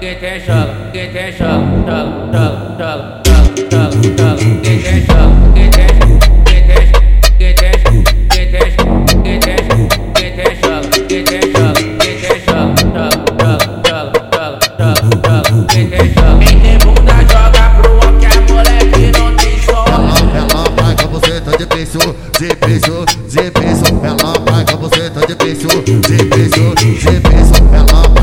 quem quer chola, quem quer chola, chola, chola, chola, chola, chola, quem quer chola, quem quer De piso, de piso, ela paga você tá de piso, de piso, de piso, ela paga.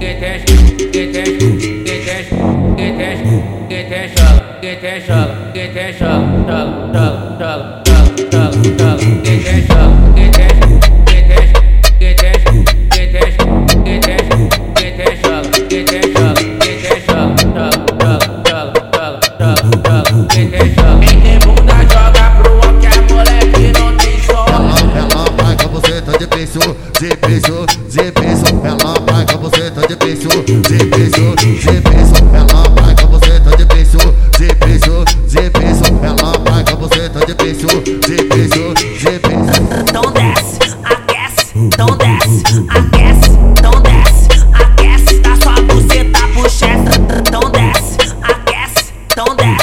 Get that, get that quem quer chala, quem quer chala, chala, chala, chala, chala, chala, quem quer chala, quem quer De piso, ela paga você, tá de piso, então desce, aquece, então desce, aquece, tá dá sua buceta tá pro chefe, então desce, aquece, então desce.